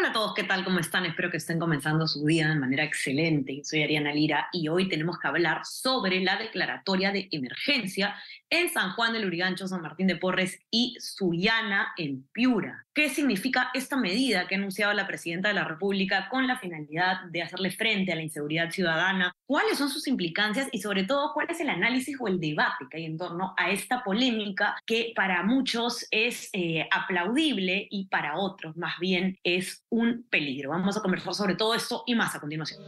Hola a todos, ¿qué tal? ¿Cómo están? Espero que estén comenzando su día de manera excelente. Soy Ariana Lira y hoy tenemos que hablar sobre la declaratoria de emergencia en San Juan del Urigancho, San Martín de Porres y Sullana, en Piura. ¿Qué significa esta medida que ha anunciado la presidenta de la República con la finalidad de hacerle frente a la inseguridad ciudadana? ¿Cuáles son sus implicancias y sobre todo cuál es el análisis o el debate que hay en torno a esta polémica que para muchos es eh, aplaudible y para otros más bien es un peligro? Vamos a conversar sobre todo esto y más a continuación.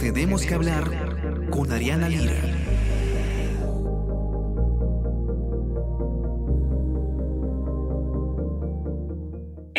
Tenemos que hablar con Ariana Lira.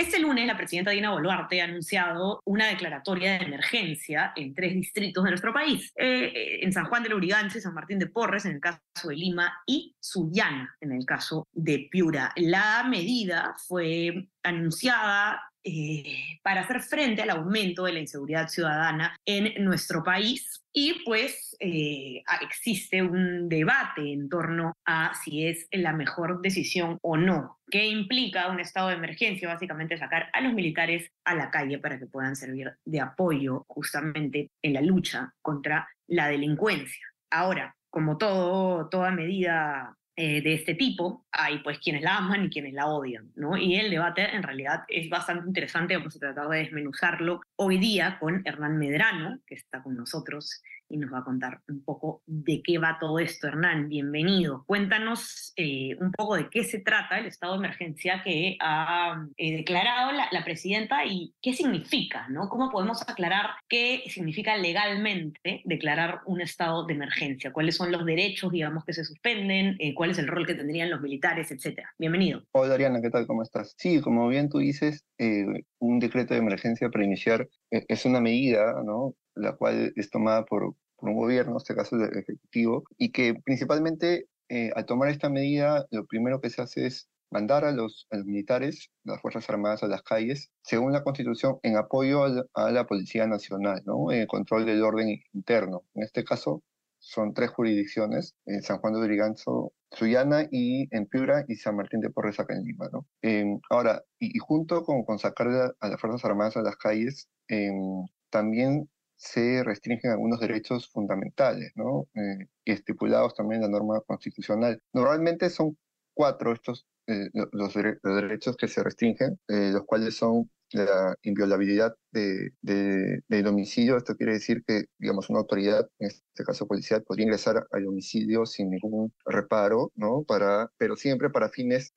Este lunes, la presidenta Dina Boluarte ha anunciado una declaratoria de emergencia en tres distritos de nuestro país: eh, en San Juan del Urigancho San Martín de Porres, en el caso de Lima, y Sullana, en el caso de Piura. La medida fue anunciada eh, para hacer frente al aumento de la inseguridad ciudadana en nuestro país. Y pues eh, existe un debate en torno a si es la mejor decisión o no. ¿Qué implica un estado de emergencia? Básicamente sacar a los militares a la calle para que puedan servir de apoyo justamente en la lucha contra la delincuencia. Ahora, como toda medida eh, de este tipo, hay pues quienes la aman y quienes la odian, ¿no? Y el debate en realidad es bastante interesante, vamos a tratar de desmenuzarlo hoy día con Hernán Medrano, que está con nosotros y nos va a contar un poco de qué va todo esto. Hernán, bienvenido. Cuéntanos eh, un poco de qué se trata el estado de emergencia que ha eh, declarado la, presidenta y qué significa, ¿no? ¿Cómo podemos aclarar qué significa legalmente declarar un estado de emergencia? ¿Cuáles son los derechos, digamos, que se suspenden? Eh, ¿Cuál es el rol que tendrían los militares, etcétera? Bienvenido. Hola, Ariana, ¿qué tal? ¿Cómo estás? Sí, como bien tú dices, un decreto de emergencia para iniciar es una medida, ¿no? La cual es tomada por, por un gobierno, en este caso el Ejecutivo, y que principalmente eh, al tomar esta medida, lo primero que se hace es mandar a los, a los, militares, las Fuerzas Armadas a las calles, según la Constitución, en apoyo a la, a la Policía Nacional, ¿no? en el control del orden interno. En este caso, son tres jurisdicciones, en San Juan de Briganzo, Sullana y en Piura y San Martín de Porres acá en Lima. ¿no? Eh, ahora, y, y, junto con, con sacar a, a, las Fuerzas Armadas a las calles, eh, también se restringen algunos derechos fundamentales, ¿no? Eh, estipulados también en la norma constitucional. Normalmente son cuatro estos eh, los, derechos que se restringen, eh, los cuales son la inviolabilidad de, de, del domicilio. Esto quiere decir que, digamos, una autoridad, en este caso policial, podría ingresar al domicilio sin ningún reparo, ¿no? Pero siempre para fines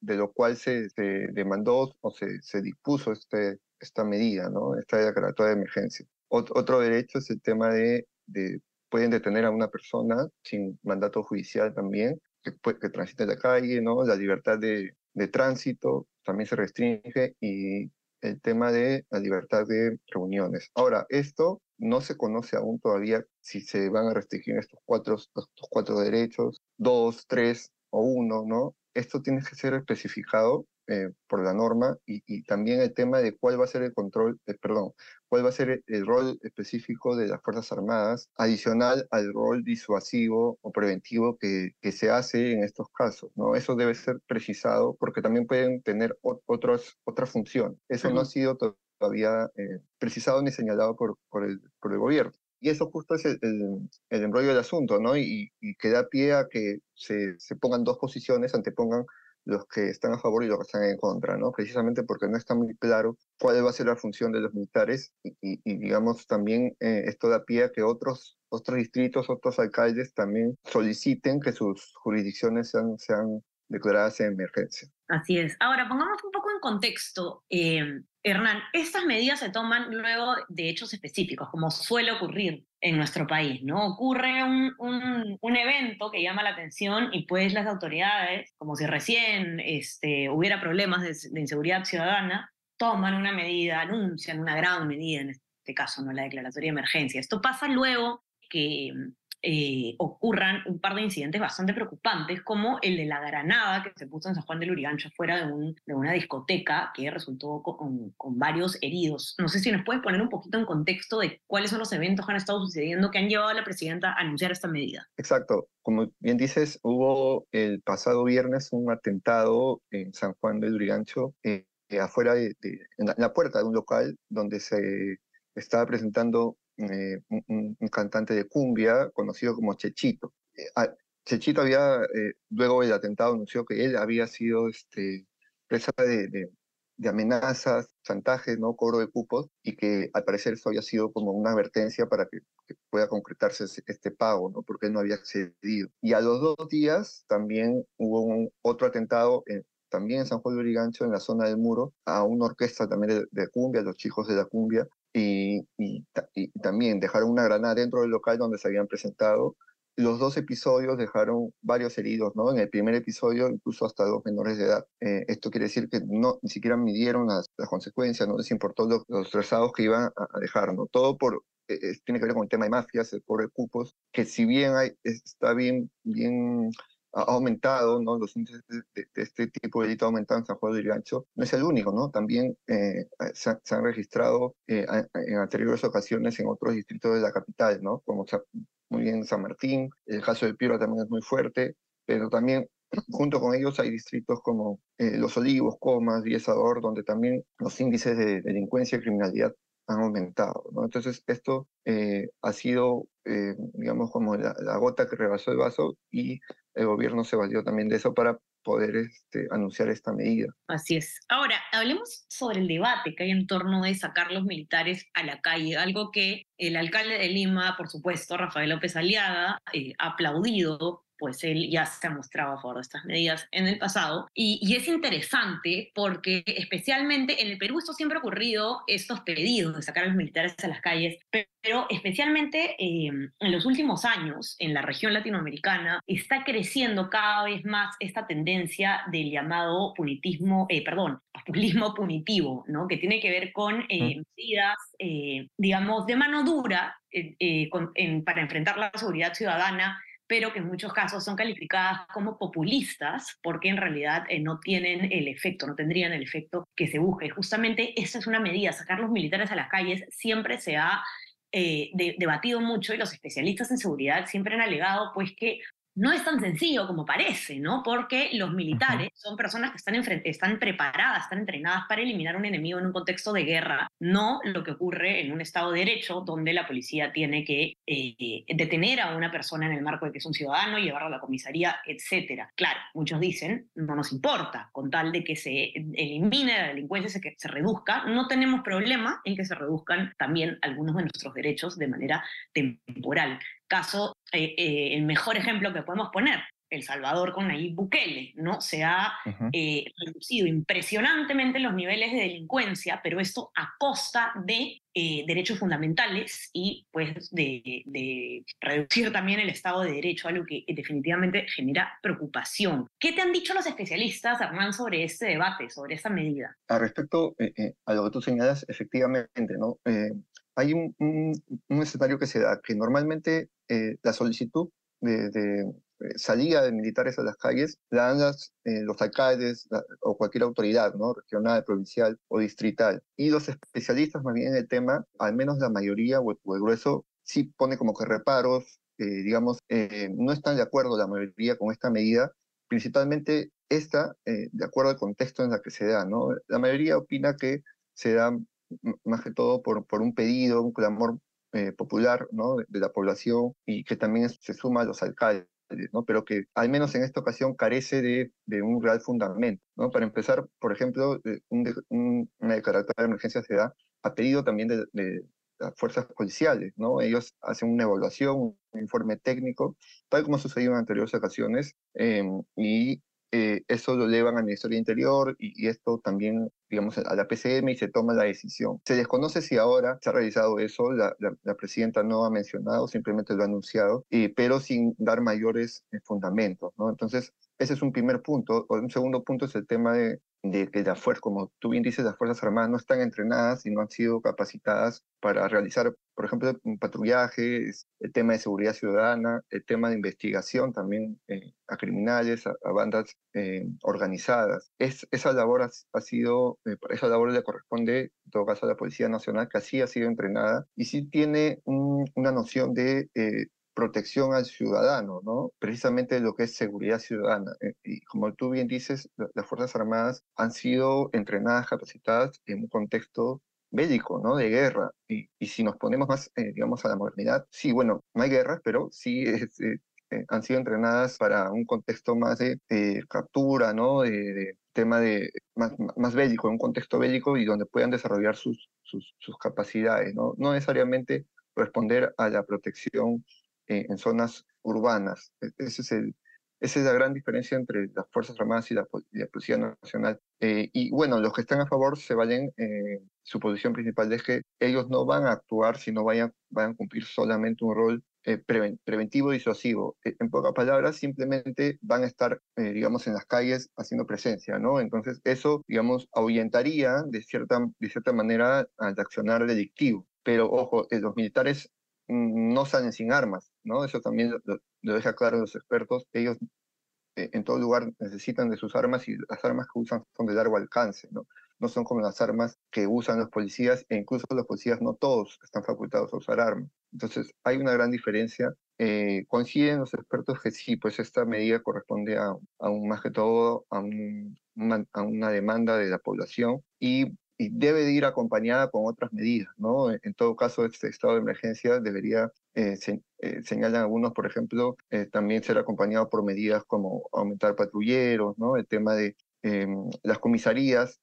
de lo cual se, demandó o se, se dispuso este, esta medida, ¿no? Esta declaratoria de emergencia. Otro derecho es el tema de, de, pueden detener a una persona sin mandato judicial también, que, que transite en la calle, ¿no? La libertad de, de tránsito también se restringe y el tema de la libertad de reuniones. Ahora, esto no se conoce aún todavía si se van a restringir estos cuatro, estos cuatro derechos, dos, tres o uno, ¿no? Esto tiene que ser especificado eh, por la norma y, y, también el tema de cuál va a ser el control, eh, perdón, cuál va a ser el, el, rol específico de las Fuerzas Armadas, adicional al rol disuasivo o preventivo que, que se hace en estos casos. ¿no? Eso debe ser precisado porque también pueden tener otros, otra función. Eso -huh. no ha sido todavía eh, precisado ni señalado por, por, el, por el gobierno. Y eso justo es el, el, el embrollo del asunto, ¿no? Y, y, que da pie a que se, se pongan dos posiciones, antepongan los que están a favor y los que están en contra, ¿no? Precisamente porque no está muy claro cuál va a ser la función de los militares y, digamos, también eh, esto da pie a que otros, otros distritos, otros alcaldes también soliciten que sus jurisdicciones sean, sean declaradas en emergencia. Así es. Ahora, pongamos un poco en contexto, eh, Hernán, estas medidas se toman luego de hechos específicos, como suele ocurrir en nuestro país, ¿no? Ocurre un, un, evento que llama la atención y pues las autoridades, como si recién este, hubiera problemas de, de inseguridad ciudadana, toman una medida, anuncian una gran medida, en este caso, ¿no? La declaratoria de emergencia. Esto pasa luego que eh, ocurran un par de incidentes bastante preocupantes, como el de la granada que se puso en San Juan del Urigancho fuera de, un, una discoteca que resultó con, con, varios heridos. No sé si nos puedes poner un poquito en contexto de cuáles son los eventos que han estado sucediendo que han llevado a la presidenta a anunciar esta medida. Exacto. Como bien dices, hubo el pasado viernes un atentado en San Juan del Urigancho. Eh, afuera de, en, la, puerta de un local donde se estaba presentando eh, un, cantante de cumbia conocido como Chechito. Eh, ah, Chechito había, eh, luego del atentado, anunció que él había sido este, presa de, amenazas, chantajes, ¿no? cobro de cupos, y que al parecer eso había sido como una advertencia para que, pueda concretarse este pago, ¿no? porque él no había accedido. Y a los dos días también hubo otro atentado en, también en San Juan de Urigancho, en la zona del muro, a una orquesta también de, de cumbia, los chicos de la cumbia, y, también dejaron una granada dentro del local donde se habían presentado. Los dos episodios dejaron varios heridos, ¿no? En el primer episodio incluso hasta dos menores de edad. Eh, esto quiere decir que no, ni siquiera midieron las, consecuencias, no les importó los, los trazados que iban a, dejar, ¿no? Todo por, eh, tiene que ver con el tema de mafias, el de cupos, que si bien hay, está bien, bien ha aumentado, ¿no? Los índices de, este tipo de delito han aumentado en San Juan de Urigancho. No es el único, ¿no? También eh, se, han registrado eh, en anteriores ocasiones en otros distritos de la capital, ¿no? Como muy bien San Martín, el caso de Piura también es muy fuerte, pero también junto con ellos hay distritos como eh, Los Olivos, Comas, Viesador, donde también los índices de delincuencia y criminalidad han aumentado. ¿no? Entonces, esto ha sido, digamos, como la, la, gota que rebasó el vaso y el gobierno se valió también de eso para poder este, anunciar esta medida. Así es. Ahora, hablemos sobre el debate que hay en torno de sacar los militares a la calle, algo que el alcalde de Lima, por supuesto, Rafael López Aliaga, eh, ha aplaudido pues él ya se ha mostrado a favor de estas medidas en el pasado. Y, es interesante porque especialmente en el Perú esto siempre ha ocurrido, estos pedidos de sacar a los militares a las calles, pero especialmente em, en los últimos años en la región latinoamericana está creciendo cada vez más esta tendencia del llamado punitismo, eh, perdón, populismo punitivo, ¿no? que tiene que ver con eh, medidas, eh, digamos, de mano dura para enfrentar la seguridad ciudadana pero que en muchos casos son calificadas como populistas porque en realidad eh, no tienen el efecto, no tendrían el efecto que se busca. Y justamente esa es una medida, sacar los militares a las calles siempre se ha eh, debatido mucho y los especialistas en seguridad siempre han alegado pues que no es tan sencillo como parece, ¿no? Porque los militares son personas que están, están preparadas, están entrenadas para eliminar un enemigo en un contexto de guerra, no lo que ocurre en un Estado de Derecho donde la policía tiene que eh, detener a una persona en el marco de que es un ciudadano, llevarlo a la comisaría, etc. Claro, muchos dicen, no nos importa, con tal de que se elimine la delincuencia, que se reduzca, no tenemos problema en que se reduzcan también algunos de nuestros derechos de manera temporal caso, eh, eh, el mejor ejemplo que podemos poner, El Salvador con Nayib Bukele, ¿no? Se ha eh, reducido impresionantemente los niveles de delincuencia, pero esto a costa de derechos fundamentales y pues de, de, reducir también el Estado de Derecho, algo que definitivamente genera preocupación. ¿Qué te han dicho los especialistas, Hernán, sobre este debate, sobre esta medida? Al respecto a lo que tú señalas, efectivamente, ¿no? Hay un, escenario que se da, que normalmente eh, la solicitud de, eh, salida de militares a las calles la dan las, eh, los alcaldes o cualquier autoridad, ¿no? regional, provincial o distrital. Y los especialistas más bien en el tema, al menos la mayoría o el, grueso, sí pone como que reparos, digamos, no están de acuerdo la mayoría con esta medida, principalmente esta, de acuerdo al contexto en el que se da. ¿no? La mayoría opina que se da más que todo por, por un pedido, un clamor eh, popular ¿no? de, la población y que también se suma a los alcaldes. ¿no? pero que al menos en esta ocasión carece de, de un real fundamento. ¿no? Para empezar, por ejemplo, un, una declaratoria de emergencia se da a pedido también de, de, las fuerzas policiales. ¿no? Ellos hacen una evaluación, un informe técnico, tal como ha sucedido en anteriores ocasiones, eh, y eh, eso lo llevan al Ministerio Interior y, esto también, digamos, a la PCM y se toma la decisión. Se desconoce si ahora se ha realizado eso, la, la, presidenta no ha mencionado, simplemente lo ha anunciado, eh, pero sin dar mayores eh, fundamentos, ¿no? Entonces, ese es un primer punto. Un segundo punto es el tema de, de que las fuerzas, como tú bien dices, las Fuerzas Armadas no están entrenadas y no han sido capacitadas para realizar, por ejemplo, un patrullaje, el tema de seguridad ciudadana, el tema de investigación también eh, a criminales, a, bandas eh, organizadas. Es, esa labor ha, sido, eh, esa labor le corresponde, en todo caso, a la Policía Nacional, que así ha sido entrenada y sí tiene una noción de protección al ciudadano, ¿no? Precisamente lo que es seguridad ciudadana. Eh, y como tú bien dices, las Fuerzas Armadas han sido entrenadas, capacitadas en un contexto bélico, ¿no? De guerra. Y, y si nos ponemos más, eh, digamos, a la modernidad, sí, bueno, no hay guerras, pero sí eh, han sido entrenadas para un contexto más de, captura, ¿no? De, tema de más, más, bélico, un contexto bélico y donde puedan desarrollar sus, sus, sus capacidades, ¿no? No necesariamente responder a la protección eh, en zonas urbanas. E, ese es el, esa es la gran diferencia entre las Fuerzas Armadas y la, Policía Nacional. Eh, y bueno, los que están a favor se valen, eh, su posición principal es que ellos no van a actuar si no vayan, vayan a cumplir solamente un rol preventivo y disuasivo. E, en pocas palabras, simplemente van a estar, digamos, en las calles haciendo presencia, ¿no? Entonces, eso, digamos, ahuyentaría de cierta, de cierta manera al accionar delictivo. Pero, ojo, los militares no salen sin armas, ¿no? Eso también lo, deja claro los expertos. Ellos eh, en todo lugar necesitan de sus armas y las armas que usan son de largo alcance, ¿no? No son como las armas que usan los policías e incluso los policías no todos están facultados a usar armas. Entonces hay una gran diferencia. Eh, coinciden los expertos que sí, pues esta medida corresponde a, a un, más que todo a, a una demanda de la población y y debe de ir acompañada con otras medidas, ¿no? En todo caso, este estado de emergencia debería, eh, eh, señalan algunos, por ejemplo, eh, también ser acompañado por medidas como aumentar patrulleros, ¿no? El tema de em, las comisarías,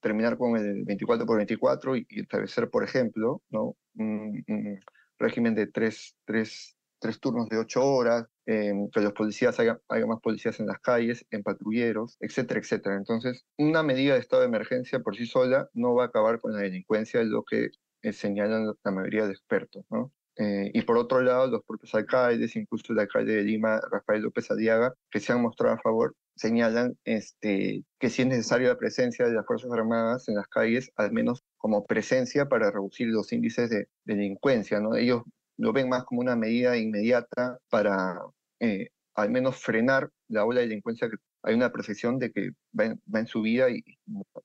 terminar con el 24 por 24 y, establecer, por ejemplo, ¿no? Un, un régimen de tres, tres tres turnos de ocho horas, que los policías haya, más policías en las calles, en patrulleros, etcétera, etcétera. Entonces, una medida de estado de emergencia por sí sola no va a acabar con la delincuencia, es lo que eh, señalan la mayoría de expertos, ¿no? Eh, y por otro lado, los propios alcaldes, incluso el alcalde de Lima, Rafael López Aliaga, que se han mostrado a favor, señalan este, que si es necesaria la presencia de las Fuerzas Armadas en las calles, al menos como presencia para reducir los índices de, de delincuencia. ¿no? Ellos lo ven más como una medida inmediata para eh, al menos frenar la ola de delincuencia que hay una percepción de que va en, su vida y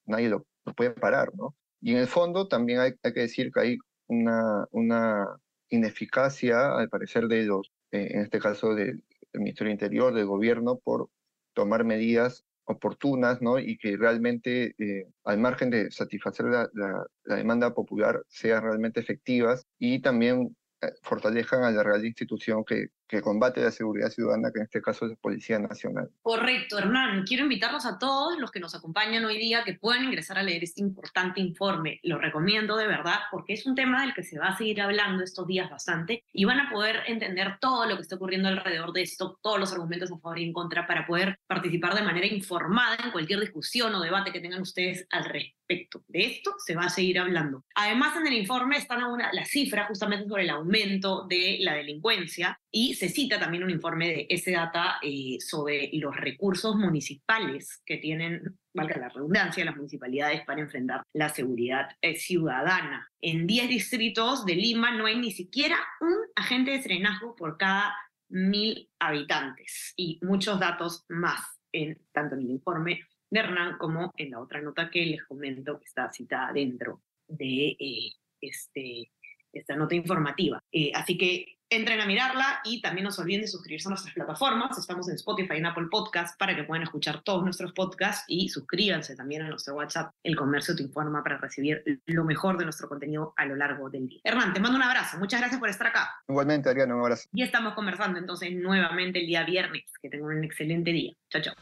nadie lo, puede parar, ¿no? Y en el fondo también hay, que decir que hay una, una ineficacia, al parecer, de los, eh, en este caso del, Ministerio Interior, del gobierno, por tomar medidas oportunas, ¿no? Y que realmente, eh, al margen de satisfacer la, la, demanda popular, sean realmente efectivas y también eh, fortalezcan a la real institución que, que combate la seguridad ciudadana, que en este caso es la Policía Nacional. Correcto, Hernán. Quiero invitarlos a todos los que nos acompañan hoy día que puedan ingresar a leer este importante informe. Lo recomiendo de verdad porque es un tema del que se va a seguir hablando estos días bastante y van a poder entender todo lo que está ocurriendo alrededor de esto, todos los argumentos a favor y en contra para poder participar de manera informada en cualquier discusión o debate que tengan ustedes al respecto. De esto se va a seguir hablando. Además, en el informe están las cifras justamente sobre el aumento de la delincuencia y se cita también un informe de ese data eh, sobre los recursos municipales que tienen, valga la redundancia, las municipalidades para enfrentar la seguridad eh, ciudadana. En 10 distritos de Lima no hay ni siquiera un agente de serenazgo por cada mil habitantes y muchos datos más, en, tanto en el informe de Hernán como en la otra nota que les comento que está citada dentro de eh, este, esta nota informativa. así que entren a mirarla y también no se olviden de suscribirse a nuestras plataformas. Estamos en Spotify y en Apple Podcast para que puedan escuchar todos nuestros podcasts y suscríbanse también a nuestro WhatsApp, El Comercio Te Informa, para recibir lo mejor de nuestro contenido a lo largo del día. Hernán, te mando un abrazo. Muchas gracias por estar acá. Igualmente, Ariana, un abrazo. Y estamos conversando entonces nuevamente el día viernes. Que tengan un excelente día. Chao, chao.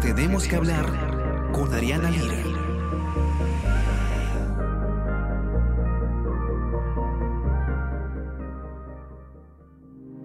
Tenemos que hablar con Ariana Lira.